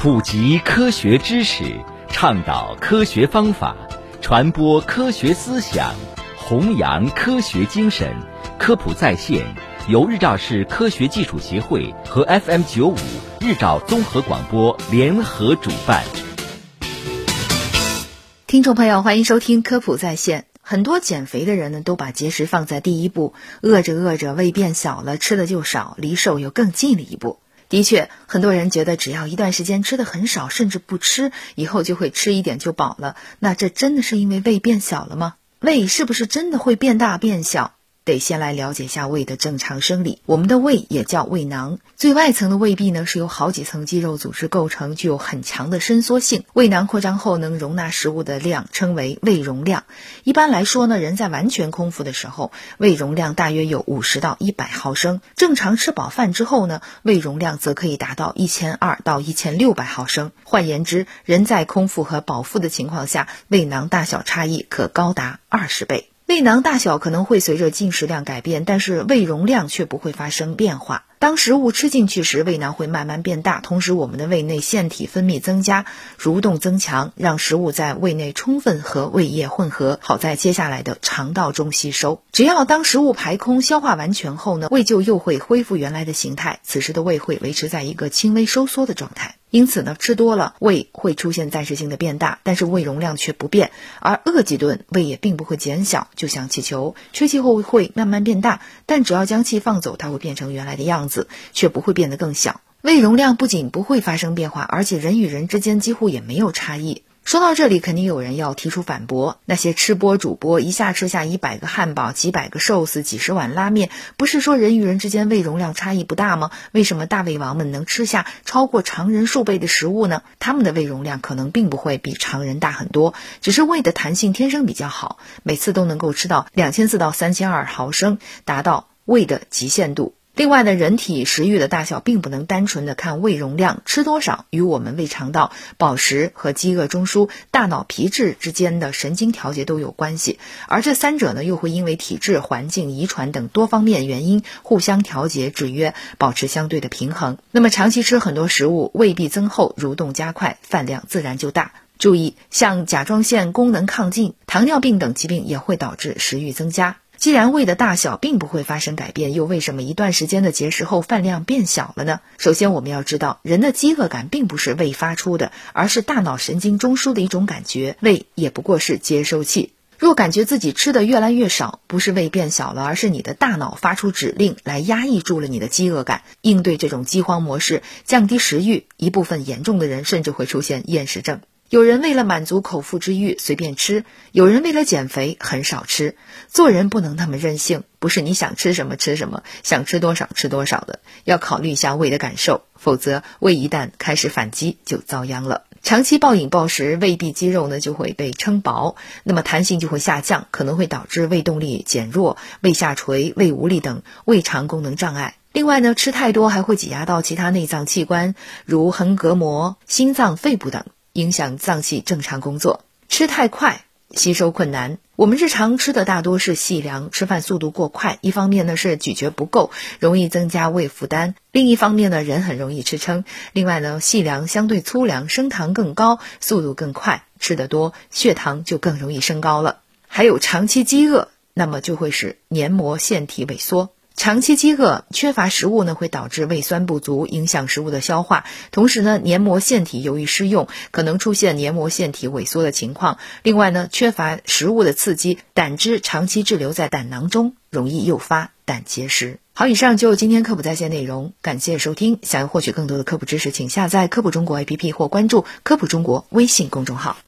普及科学知识，倡导科学方法，传播科学思想，弘扬科学精神。科普在线由日照市科学技术协会和 FM 九五日照综合广播联合主办。听众朋友，欢迎收听科普在线。很多减肥的人呢，都把节食放在第一步，饿着饿着胃变小了，吃的就少，离瘦又更近了一步。的确，很多人觉得只要一段时间吃的很少，甚至不吃，以后就会吃一点就饱了。那这真的是因为胃变小了吗？胃是不是真的会变大变小？得先来了解一下胃的正常生理。我们的胃也叫胃囊，最外层的胃壁呢是由好几层肌肉组织构成，具有很强的伸缩性。胃囊扩张后能容纳食物的量称为胃容量。一般来说呢，人在完全空腹的时候，胃容量大约有五十到一百毫升。正常吃饱饭之后呢，胃容量则可以达到一千二到一千六百毫升。换言之，人在空腹和饱腹的情况下，胃囊大小差异可高达二十倍。胃囊大小可能会随着进食量改变，但是胃容量却不会发生变化。当食物吃进去时，胃囊会慢慢变大，同时我们的胃内腺体分泌增加，蠕动增强，让食物在胃内充分和胃液混合，好在接下来的肠道中吸收。只要当食物排空、消化完全后呢，胃就又会恢复原来的形态，此时的胃会维持在一个轻微收缩的状态。因此呢，吃多了胃会出现暂时性的变大，但是胃容量却不变。而饿几顿，胃也并不会减小，就像气球，吹气后会慢慢变大，但只要将气放走，它会变成原来的样子，却不会变得更小。胃容量不仅不会发生变化，而且人与人之间几乎也没有差异。说到这里，肯定有人要提出反驳：那些吃播主播一下吃下一百个汉堡、几百个寿司、几十碗拉面，不是说人与人之间胃容量差异不大吗？为什么大胃王们能吃下超过常人数倍的食物呢？他们的胃容量可能并不会比常人大很多，只是胃的弹性天生比较好，每次都能够吃到两千四到三千二毫升，达到胃的极限度。另外呢，人体食欲的大小并不能单纯的看胃容量，吃多少与我们胃肠道饱食和饥饿中枢、大脑皮质之间的神经调节都有关系，而这三者呢，又会因为体质、环境、遗传等多方面原因互相调节、制约，保持相对的平衡。那么长期吃很多食物，胃壁增厚、蠕动加快，饭量自然就大。注意，像甲状腺功能亢进、糖尿病等疾病也会导致食欲增加。既然胃的大小并不会发生改变，又为什么一段时间的节食后饭量变小了呢？首先，我们要知道，人的饥饿感并不是胃发出的，而是大脑神经中枢的一种感觉，胃也不过是接收器。若感觉自己吃的越来越少，不是胃变小了，而是你的大脑发出指令来压抑住了你的饥饿感，应对这种饥荒模式，降低食欲。一部分严重的人甚至会出现厌食症。有人为了满足口腹之欲随便吃，有人为了减肥很少吃。做人不能那么任性，不是你想吃什么吃什么，想吃多少吃多少的，要考虑一下胃的感受，否则胃一旦开始反击就遭殃了。长期暴饮暴食，胃壁肌肉呢就会被撑薄，那么弹性就会下降，可能会导致胃动力减弱、胃下垂、胃无力等胃肠功能障碍。另外呢，吃太多还会挤压到其他内脏器官，如横膈膜、心脏、肺部等。影响脏器正常工作，吃太快吸收困难。我们日常吃的大多是细粮，吃饭速度过快，一方面呢是咀嚼不够，容易增加胃负担；另一方面呢人很容易吃撑。另外呢，细粮相对粗粮升糖更高，速度更快，吃得多血糖就更容易升高了。还有长期饥饿，那么就会使黏膜腺体萎缩。长期饥饿、缺乏食物呢，会导致胃酸不足，影响食物的消化。同时呢，黏膜腺体由于失用，可能出现黏膜腺体萎缩的情况。另外呢，缺乏食物的刺激，胆汁长期滞留在胆囊中，容易诱发胆结石。好，以上就是今天科普在线内容，感谢收听。想要获取更多的科普知识，请下载科普中国 APP 或关注科普中国微信公众号。